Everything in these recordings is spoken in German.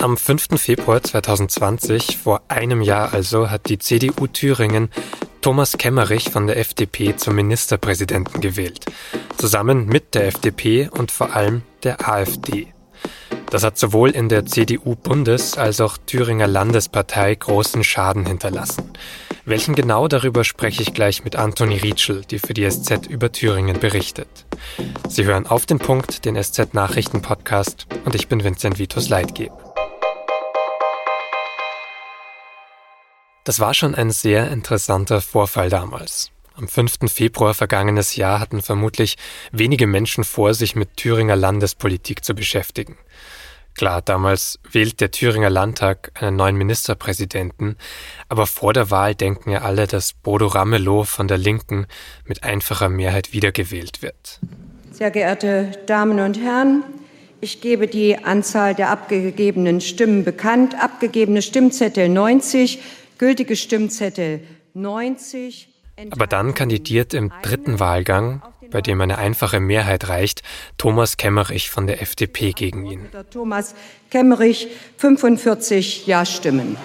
Am 5. Februar 2020, vor einem Jahr also, hat die CDU Thüringen Thomas Kemmerich von der FDP zum Ministerpräsidenten gewählt, zusammen mit der FDP und vor allem der AfD. Das hat sowohl in der CDU-Bundes- als auch Thüringer Landespartei großen Schaden hinterlassen. Welchen genau darüber spreche ich gleich mit Antoni Rietschel, die für die SZ über Thüringen berichtet. Sie hören auf den Punkt, den SZ-Nachrichten-Podcast, und ich bin Vincent Vitus Leitgeb. Das war schon ein sehr interessanter Vorfall damals. Am 5. Februar vergangenes Jahr hatten vermutlich wenige Menschen vor, sich mit Thüringer Landespolitik zu beschäftigen. Klar, damals wählt der Thüringer Landtag einen neuen Ministerpräsidenten, aber vor der Wahl denken ja alle, dass Bodo Ramelow von der Linken mit einfacher Mehrheit wiedergewählt wird. Sehr geehrte Damen und Herren, ich gebe die Anzahl der abgegebenen Stimmen bekannt. Abgegebene Stimmzettel 90, gültige Stimmzettel 90. Aber dann kandidiert im dritten Wahlgang, bei dem eine einfache Mehrheit reicht, Thomas Kemmerich von der FDP gegen ihn. Thomas Kemmerich, 45 Ja-Stimmen.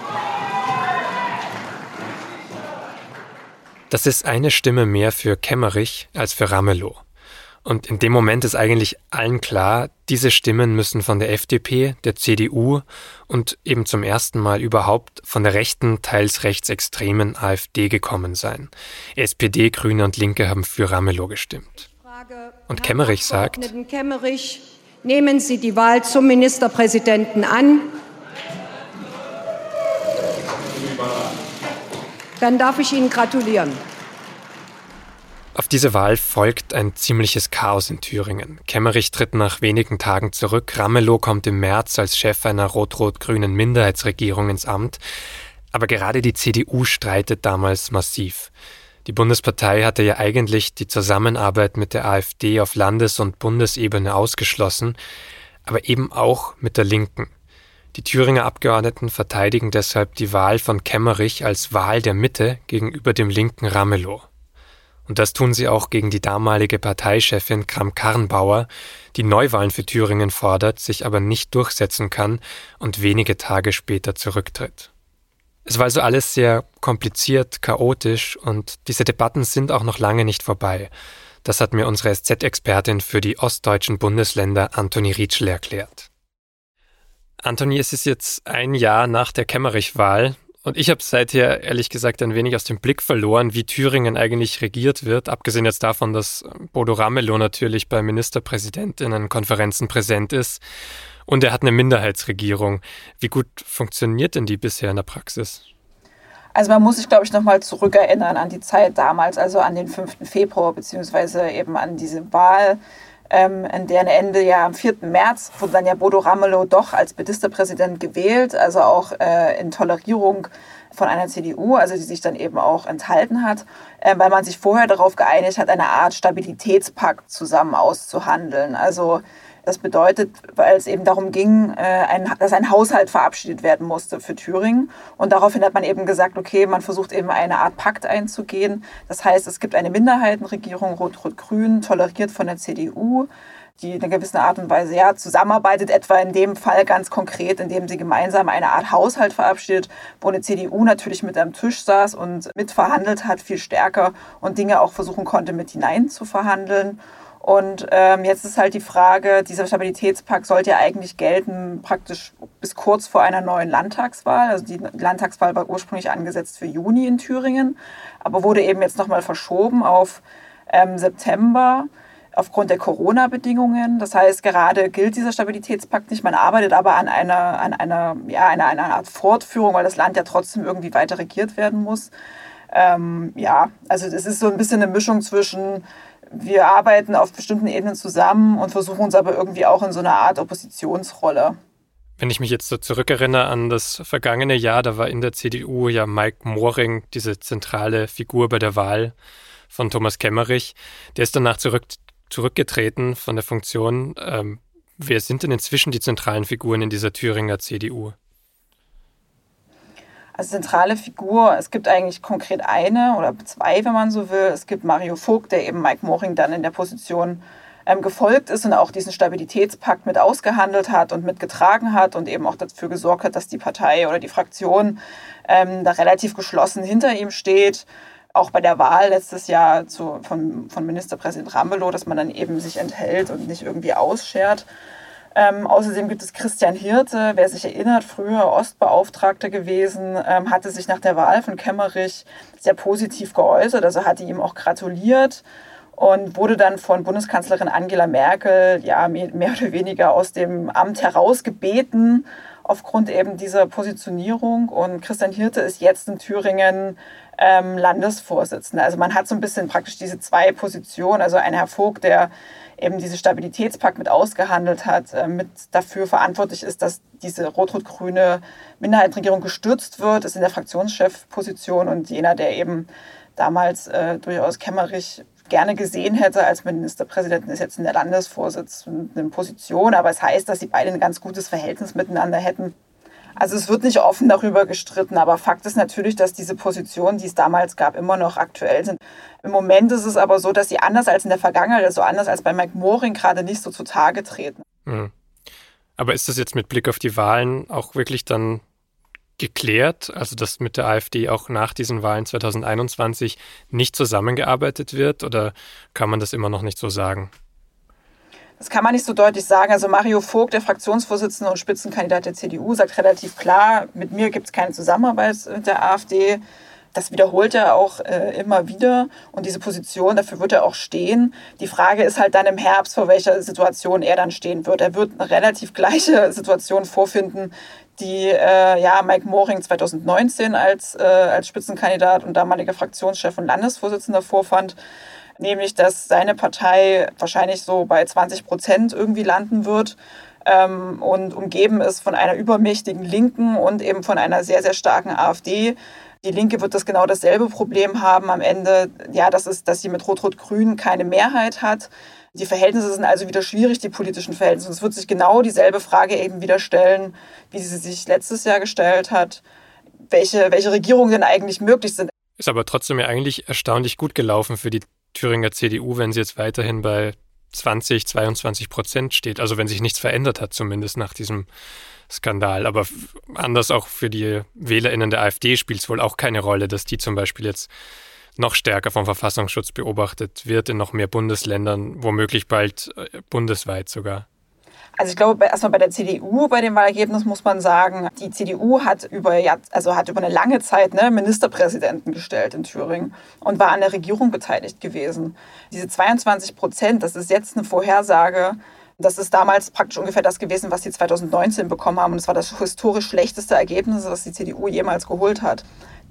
Das ist eine Stimme mehr für Kemmerich als für Ramelow. Und in dem Moment ist eigentlich allen klar, diese Stimmen müssen von der FDP, der CDU und eben zum ersten Mal überhaupt von der rechten, teils rechtsextremen AfD gekommen sein. SPD, Grüne und Linke haben für Ramelow gestimmt. Und Kemmerich sagt, Kemmerich, nehmen Sie die Wahl zum Ministerpräsidenten an. Dann darf ich Ihnen gratulieren. Auf diese Wahl folgt ein ziemliches Chaos in Thüringen. Kemmerich tritt nach wenigen Tagen zurück, Ramelow kommt im März als Chef einer rot-rot-grünen Minderheitsregierung ins Amt. Aber gerade die CDU streitet damals massiv. Die Bundespartei hatte ja eigentlich die Zusammenarbeit mit der AfD auf Landes- und Bundesebene ausgeschlossen, aber eben auch mit der Linken. Die Thüringer Abgeordneten verteidigen deshalb die Wahl von Kemmerich als Wahl der Mitte gegenüber dem linken Ramelow. Und das tun sie auch gegen die damalige Parteichefin Kram-Karrenbauer, die Neuwahlen für Thüringen fordert, sich aber nicht durchsetzen kann und wenige Tage später zurücktritt. Es war also alles sehr kompliziert, chaotisch und diese Debatten sind auch noch lange nicht vorbei. Das hat mir unsere SZ-Expertin für die ostdeutschen Bundesländer Antoni Rietschel erklärt. Antoni, es ist jetzt ein Jahr nach der Kemmerich-Wahl und ich habe seither ehrlich gesagt ein wenig aus dem Blick verloren, wie Thüringen eigentlich regiert wird, abgesehen jetzt davon, dass Bodo Ramelow natürlich bei Ministerpräsidentinnenkonferenzen präsent ist. Und er hat eine Minderheitsregierung. Wie gut funktioniert denn die bisher in der Praxis? Also man muss sich, glaube ich, nochmal zurückerinnern an die Zeit damals, also an den 5. Februar, beziehungsweise eben an diese Wahl ähm, in deren Ende ja am 4. März wurde dann ja Bodo Ramelow doch als Ministerpräsident gewählt, also auch äh, in Tolerierung von einer CDU, also die sich dann eben auch enthalten hat, äh, weil man sich vorher darauf geeinigt hat, eine Art Stabilitätspakt zusammen auszuhandeln. Also das bedeutet, weil es eben darum ging, äh, ein, dass ein Haushalt verabschiedet werden musste für Thüringen. Und daraufhin hat man eben gesagt, okay, man versucht eben eine Art Pakt einzugehen. Das heißt, es gibt eine Minderheitenregierung, Rot-Rot-Grün, toleriert von der CDU die in einer gewissen Art und Weise ja zusammenarbeitet, etwa in dem Fall ganz konkret, indem sie gemeinsam eine Art Haushalt verabschiedet, wo eine CDU natürlich mit am Tisch saß und mitverhandelt hat, viel stärker und Dinge auch versuchen konnte, mit hinein zu verhandeln. Und ähm, jetzt ist halt die Frage, dieser Stabilitätspakt sollte ja eigentlich gelten praktisch bis kurz vor einer neuen Landtagswahl. Also die Landtagswahl war ursprünglich angesetzt für Juni in Thüringen, aber wurde eben jetzt nochmal verschoben auf ähm, September aufgrund der Corona-Bedingungen. Das heißt, gerade gilt dieser Stabilitätspakt nicht. Man arbeitet aber an einer, an einer, ja, einer, einer Art Fortführung, weil das Land ja trotzdem irgendwie weiter regiert werden muss. Ähm, ja, also es ist so ein bisschen eine Mischung zwischen wir arbeiten auf bestimmten Ebenen zusammen und versuchen uns aber irgendwie auch in so einer Art Oppositionsrolle. Wenn ich mich jetzt so zurückerinnere an das vergangene Jahr, da war in der CDU ja Mike Moring diese zentrale Figur bei der Wahl von Thomas Kemmerich. Der ist danach zurück, zurückgetreten von der Funktion. Ähm, wer sind denn inzwischen die zentralen Figuren in dieser Thüringer CDU? Als zentrale Figur. Es gibt eigentlich konkret eine oder zwei, wenn man so will. Es gibt Mario Vogt, der eben Mike Moring dann in der Position ähm, gefolgt ist und auch diesen Stabilitätspakt mit ausgehandelt hat und mitgetragen hat und eben auch dafür gesorgt hat, dass die Partei oder die Fraktion ähm, da relativ geschlossen hinter ihm steht. Auch bei der Wahl letztes Jahr zu, von, von Ministerpräsident Ramelow, dass man dann eben sich enthält und nicht irgendwie ausschert. Ähm, außerdem gibt es Christian Hirte, wer sich erinnert, früher Ostbeauftragter gewesen, ähm, hatte sich nach der Wahl von Kemmerich sehr positiv geäußert, also hatte ihm auch gratuliert und wurde dann von Bundeskanzlerin Angela Merkel ja mehr oder weniger aus dem Amt herausgebeten aufgrund eben dieser Positionierung. Und Christian Hirte ist jetzt in Thüringen ähm, Landesvorsitzender. Also man hat so ein bisschen praktisch diese zwei Positionen, also ein Herr Vogt, der eben diese Stabilitätspakt mit ausgehandelt hat, äh, mit dafür verantwortlich ist, dass diese rot-rot-grüne Minderheitenregierung gestürzt wird, ist in der Fraktionschefposition und jener, der eben damals äh, durchaus kämmerig gerne gesehen hätte als Ministerpräsidenten, ist jetzt in der Landesvorsitzenden Position. Aber es heißt, dass sie beide ein ganz gutes Verhältnis miteinander hätten. Also es wird nicht offen darüber gestritten, aber Fakt ist natürlich, dass diese Positionen, die es damals gab, immer noch aktuell sind. Im Moment ist es aber so, dass sie anders als in der Vergangenheit, also anders als bei Mike Moring gerade nicht so zutage treten. Mhm. Aber ist das jetzt mit Blick auf die Wahlen auch wirklich dann geklärt, also dass mit der AfD auch nach diesen Wahlen 2021 nicht zusammengearbeitet wird oder kann man das immer noch nicht so sagen? Das kann man nicht so deutlich sagen. Also Mario Vogt, der Fraktionsvorsitzende und Spitzenkandidat der CDU, sagt relativ klar, mit mir gibt es keine Zusammenarbeit mit der AfD. Das wiederholt er auch äh, immer wieder und diese Position, dafür wird er auch stehen. Die Frage ist halt dann im Herbst, vor welcher Situation er dann stehen wird. Er wird eine relativ gleiche Situation vorfinden, die äh, ja, Mike Moring 2019 als, äh, als Spitzenkandidat und damaliger Fraktionschef und Landesvorsitzender vorfand nämlich dass seine Partei wahrscheinlich so bei 20 Prozent irgendwie landen wird ähm, und umgeben ist von einer übermächtigen Linken und eben von einer sehr, sehr starken AfD. Die Linke wird das genau dasselbe Problem haben am Ende, ja, das ist, dass sie mit Rot-Rot-Grün keine Mehrheit hat. Die Verhältnisse sind also wieder schwierig, die politischen Verhältnisse. Und es wird sich genau dieselbe Frage eben wieder stellen, wie sie sich letztes Jahr gestellt hat, welche, welche Regierungen denn eigentlich möglich sind. Ist aber trotzdem ja eigentlich erstaunlich gut gelaufen für die Thüringer CDU, wenn sie jetzt weiterhin bei 20, 22 Prozent steht. Also wenn sich nichts verändert hat, zumindest nach diesem Skandal. Aber anders auch für die WählerInnen der AfD spielt es wohl auch keine Rolle, dass die zum Beispiel jetzt noch stärker vom Verfassungsschutz beobachtet wird in noch mehr Bundesländern, womöglich bald äh, bundesweit sogar. Also ich glaube, erstmal bei der CDU, bei dem Wahlergebnis muss man sagen, die CDU hat über, also hat über eine lange Zeit ne, Ministerpräsidenten gestellt in Thüringen und war an der Regierung beteiligt gewesen. Diese 22 Prozent, das ist jetzt eine Vorhersage, das ist damals praktisch ungefähr das gewesen, was sie 2019 bekommen haben. Und es war das historisch schlechteste Ergebnis, das die CDU jemals geholt hat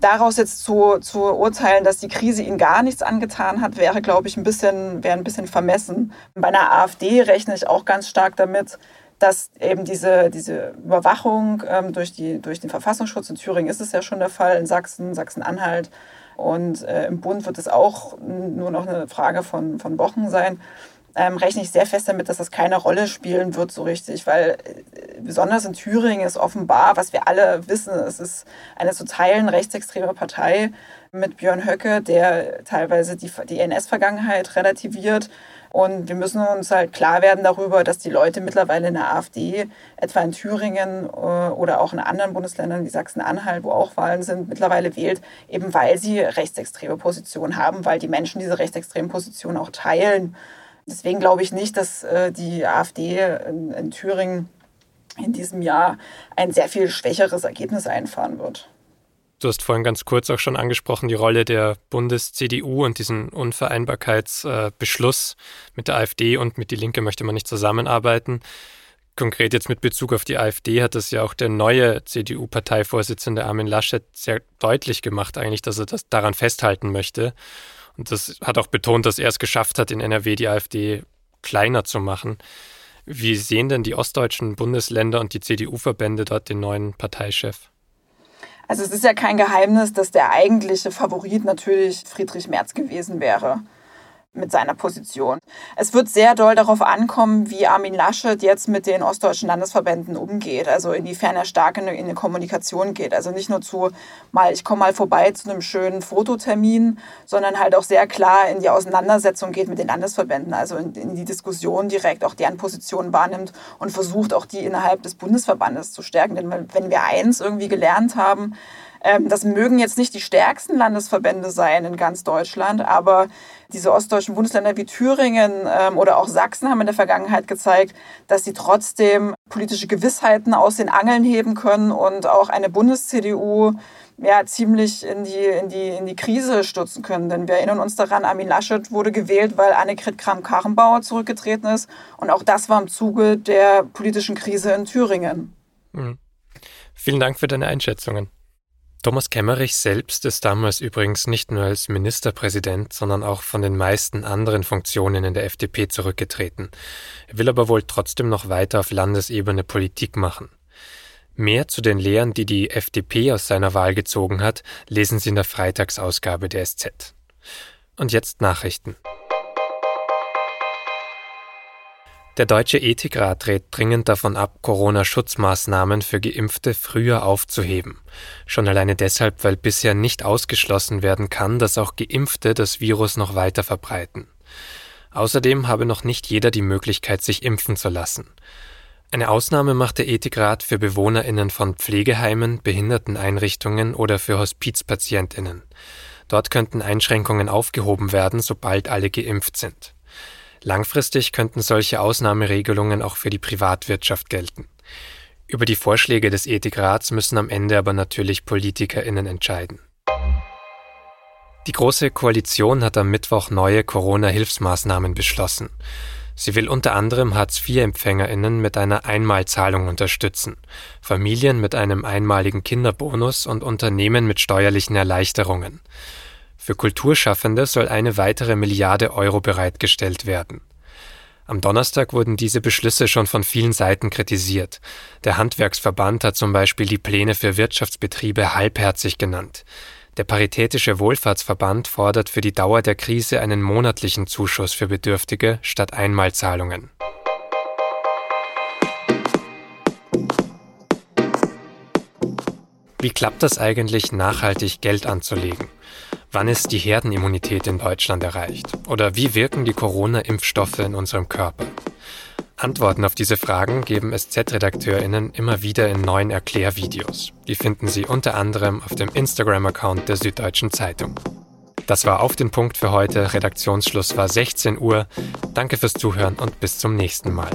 daraus jetzt zu, zu urteilen, dass die Krise ihnen gar nichts angetan hat, wäre, glaube ich, ein bisschen, wäre ein bisschen vermessen. Bei einer AfD rechne ich auch ganz stark damit, dass eben diese, diese Überwachung ähm, durch, die, durch den Verfassungsschutz in Thüringen ist es ja schon der Fall, in Sachsen, Sachsen-Anhalt und äh, im Bund wird es auch nur noch eine Frage von, von Wochen sein ähm, rechne ich sehr fest damit, dass das keine Rolle spielen wird so richtig, weil äh, besonders in Thüringen ist offenbar, was wir alle wissen, es ist eine zu Teilen rechtsextreme Partei mit Björn Höcke, der teilweise die, die NS-Vergangenheit relativiert. Und wir müssen uns halt klar werden darüber, dass die Leute mittlerweile in der AfD, etwa in Thüringen äh, oder auch in anderen Bundesländern wie Sachsen-Anhalt, wo auch Wahlen sind, mittlerweile wählt, eben weil sie rechtsextreme Positionen haben, weil die Menschen diese rechtsextremen Positionen auch teilen. Deswegen glaube ich nicht, dass äh, die AfD in, in Thüringen in diesem Jahr ein sehr viel schwächeres Ergebnis einfahren wird. Du hast vorhin ganz kurz auch schon angesprochen, die Rolle der Bundes-CDU und diesen Unvereinbarkeitsbeschluss mit der AfD und mit die Linke möchte man nicht zusammenarbeiten. Konkret jetzt mit Bezug auf die AfD hat das ja auch der neue CDU-Parteivorsitzende Armin Laschet sehr deutlich gemacht, eigentlich, dass er das daran festhalten möchte. Und das hat auch betont, dass er es geschafft hat, in NRW die AfD kleiner zu machen. Wie sehen denn die ostdeutschen Bundesländer und die CDU-Verbände dort den neuen Parteichef? Also es ist ja kein Geheimnis, dass der eigentliche Favorit natürlich Friedrich Merz gewesen wäre. Mit seiner Position. Es wird sehr doll darauf ankommen, wie Armin Laschet jetzt mit den ostdeutschen Landesverbänden umgeht, also inwiefern er stark in eine Kommunikation geht. Also nicht nur zu mal, ich komme mal vorbei zu einem schönen Fototermin, sondern halt auch sehr klar in die Auseinandersetzung geht mit den Landesverbänden, also in, in die Diskussion direkt auch deren Position wahrnimmt und versucht auch die innerhalb des Bundesverbandes zu stärken. Denn wenn wir eins irgendwie gelernt haben, das mögen jetzt nicht die stärksten Landesverbände sein in ganz Deutschland, aber diese ostdeutschen Bundesländer wie Thüringen ähm, oder auch Sachsen haben in der Vergangenheit gezeigt, dass sie trotzdem politische Gewissheiten aus den Angeln heben können und auch eine Bundes-CDU ja, ziemlich in die, in, die, in die Krise stürzen können. Denn wir erinnern uns daran, Armin Laschet wurde gewählt, weil Annegret Kramp-Karrenbauer zurückgetreten ist. Und auch das war im Zuge der politischen Krise in Thüringen. Mhm. Vielen Dank für deine Einschätzungen. Thomas Kemmerich selbst ist damals übrigens nicht nur als Ministerpräsident, sondern auch von den meisten anderen Funktionen in der FDP zurückgetreten. Er will aber wohl trotzdem noch weiter auf Landesebene Politik machen. Mehr zu den Lehren, die die FDP aus seiner Wahl gezogen hat, lesen Sie in der Freitagsausgabe der SZ. Und jetzt Nachrichten. Der Deutsche Ethikrat rät dringend davon ab, Corona-Schutzmaßnahmen für Geimpfte früher aufzuheben. Schon alleine deshalb, weil bisher nicht ausgeschlossen werden kann, dass auch Geimpfte das Virus noch weiter verbreiten. Außerdem habe noch nicht jeder die Möglichkeit, sich impfen zu lassen. Eine Ausnahme macht der Ethikrat für BewohnerInnen von Pflegeheimen, Behinderteneinrichtungen oder für HospizpatientInnen. Dort könnten Einschränkungen aufgehoben werden, sobald alle geimpft sind. Langfristig könnten solche Ausnahmeregelungen auch für die Privatwirtschaft gelten. Über die Vorschläge des Ethikrats müssen am Ende aber natürlich PolitikerInnen entscheiden. Die Große Koalition hat am Mittwoch neue Corona-Hilfsmaßnahmen beschlossen. Sie will unter anderem Hartz-IV-EmpfängerInnen mit einer Einmalzahlung unterstützen, Familien mit einem einmaligen Kinderbonus und Unternehmen mit steuerlichen Erleichterungen. Für Kulturschaffende soll eine weitere Milliarde Euro bereitgestellt werden. Am Donnerstag wurden diese Beschlüsse schon von vielen Seiten kritisiert. Der Handwerksverband hat zum Beispiel die Pläne für Wirtschaftsbetriebe halbherzig genannt. Der Paritätische Wohlfahrtsverband fordert für die Dauer der Krise einen monatlichen Zuschuss für Bedürftige statt Einmalzahlungen. Wie klappt das eigentlich, nachhaltig Geld anzulegen? Wann ist die Herdenimmunität in Deutschland erreicht? Oder wie wirken die Corona-Impfstoffe in unserem Körper? Antworten auf diese Fragen geben SZ-RedakteurInnen immer wieder in neuen Erklärvideos. Die finden Sie unter anderem auf dem Instagram-Account der Süddeutschen Zeitung. Das war auf den Punkt für heute. Redaktionsschluss war 16 Uhr. Danke fürs Zuhören und bis zum nächsten Mal.